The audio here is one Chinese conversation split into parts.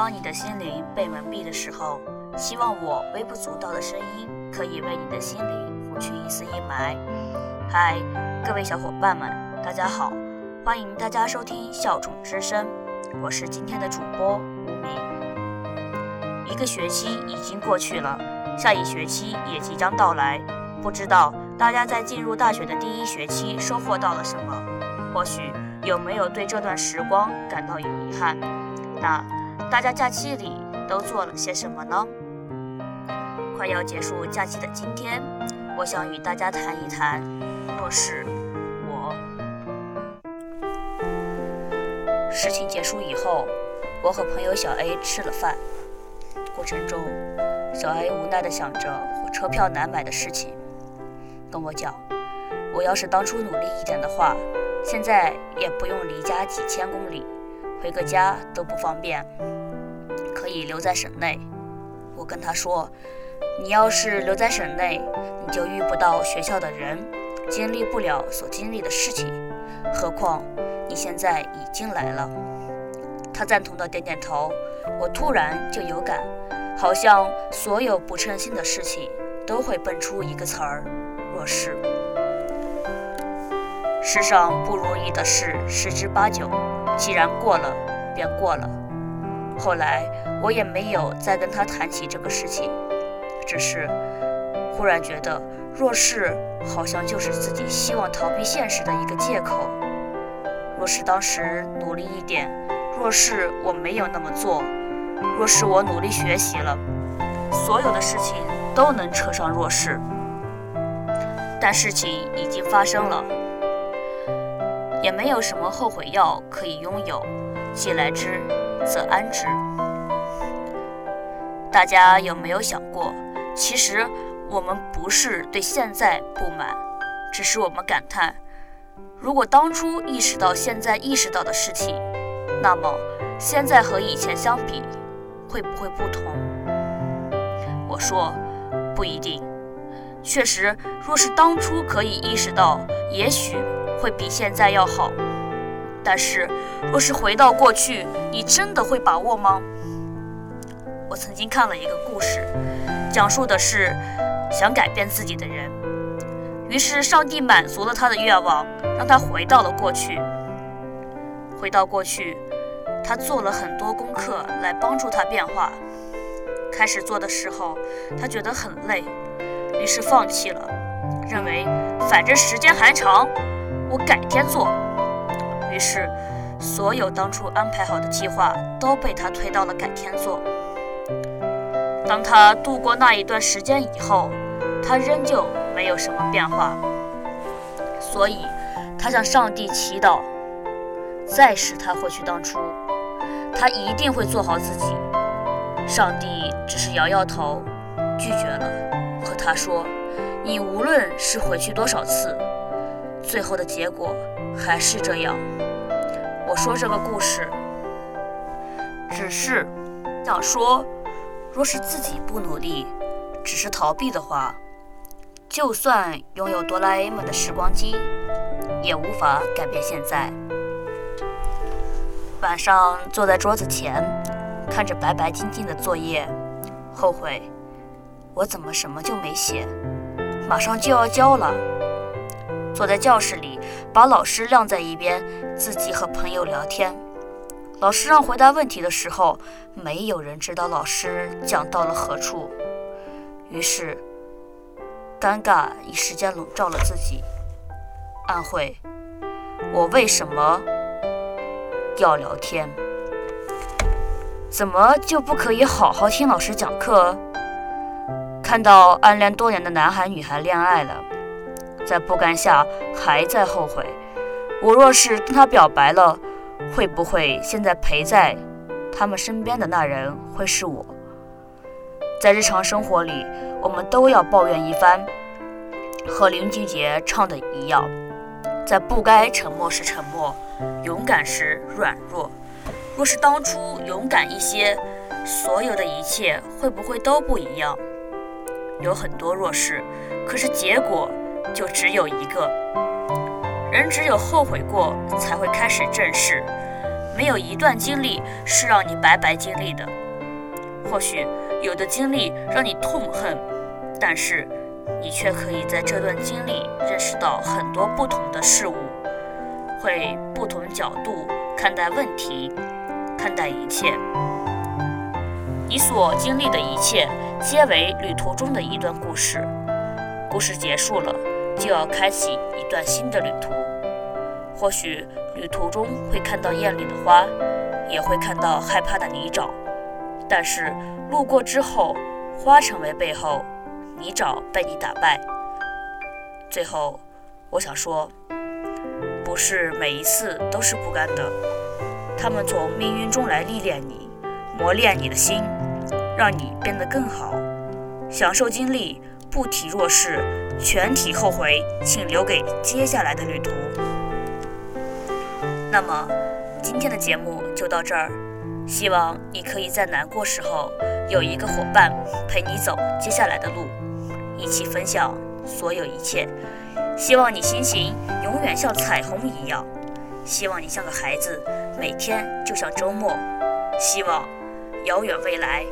当你的心灵被蒙蔽的时候，希望我微不足道的声音可以为你的心灵拂去一丝阴霾。嗨，各位小伙伴们，大家好，欢迎大家收听笑宠之声，我是今天的主播无名。一个学期已经过去了，下一学期也即将到来，不知道大家在进入大学的第一学期收获到了什么？或许有没有对这段时光感到有遗憾？那大家假期里都做了些什么呢？快要结束假期的今天，我想与大家谈一谈若是我。事情结束以后，我和朋友小 A 吃了饭，过程中，小 A 无奈地想着火车票难买的事情，跟我讲，我要是当初努力一点的话，现在也不用离家几千公里。回个家都不方便，以留在省内。我跟他说：“你要是留在省内，你就遇不到学校的人，经历不了所经历的事情。何况你现在已经来了。”他赞同的点点头。我突然就有感，好像所有不称心的事情都会蹦出一个词儿：若是。世上不如意的事十之八九。既然过了，便过了。后来我也没有再跟他谈起这个事情，只是忽然觉得，若是好像就是自己希望逃避现实的一个借口。若是当时努力一点，若是我没有那么做，若是我努力学习了，所有的事情都能扯上若是。但事情已经发生了。也没有什么后悔药可以拥有，既来之则安之。大家有没有想过，其实我们不是对现在不满，只是我们感叹：如果当初意识到现在意识到的事情，那么现在和以前相比，会不会不同？我说不一定。确实，若是当初可以意识到，也许。会比现在要好，但是若是回到过去，你真的会把握吗？我曾经看了一个故事，讲述的是想改变自己的人，于是上帝满足了他的愿望，让他回到了过去。回到过去，他做了很多功课来帮助他变化。开始做的时候，他觉得很累，于是放弃了，认为反正时间还长。我改天做。于是，所有当初安排好的计划都被他推到了改天做。当他度过那一段时间以后，他仍旧没有什么变化。所以，他向上帝祈祷，再使他回去当初，他一定会做好自己。上帝只是摇摇头，拒绝了，和他说：“你无论是回去多少次。”最后的结果还是这样。我说这个故事，只是想说，若是自己不努力，只是逃避的话，就算拥有哆啦 A 梦的时光机，也无法改变现在。晚上坐在桌子前，看着白白净净的作业，后悔，我怎么什么就没写？马上就要交了。坐在教室里，把老师晾在一边，自己和朋友聊天。老师让回答问题的时候，没有人知道老师讲到了何处，于是尴尬一时间笼罩了自己。暗会，我为什么要聊天？怎么就不可以好好听老师讲课？看到暗恋多年的男孩女孩恋爱了。在不甘下，还在后悔。我若是跟他表白了，会不会现在陪在他们身边的那人会是我？在日常生活里，我们都要抱怨一番，和林俊杰唱的一样，在不该沉默时沉默，勇敢时软弱。若是当初勇敢一些，所有的一切会不会都不一样？有很多若是，可是结果。就只有一个人，只有后悔过，才会开始正视。没有一段经历是让你白白经历的。或许有的经历让你痛恨，但是你却可以在这段经历认识到很多不同的事物，会不同角度看待问题，看待一切。你所经历的一切，皆为旅途中的一段故事。故事结束了，就要开启一段新的旅途。或许旅途中会看到艳丽的花，也会看到害怕的泥沼。但是路过之后，花成为背后，泥沼被你打败。最后，我想说，不是每一次都是不甘的，他们从命运中来历练你。磨练你的心，让你变得更好。享受经历，不体弱势，全体后悔，请留给接下来的旅途。那么，今天的节目就到这儿。希望你可以在难过时候有一个伙伴陪你走接下来的路，一起分享所有一切。希望你心情永远像彩虹一样。希望你像个孩子，每天就像周末。希望。遥远未来，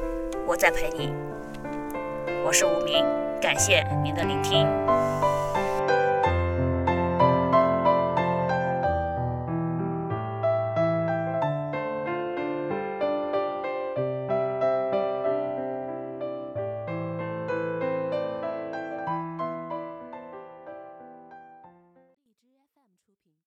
我在陪你。我是无名，感谢您的聆听。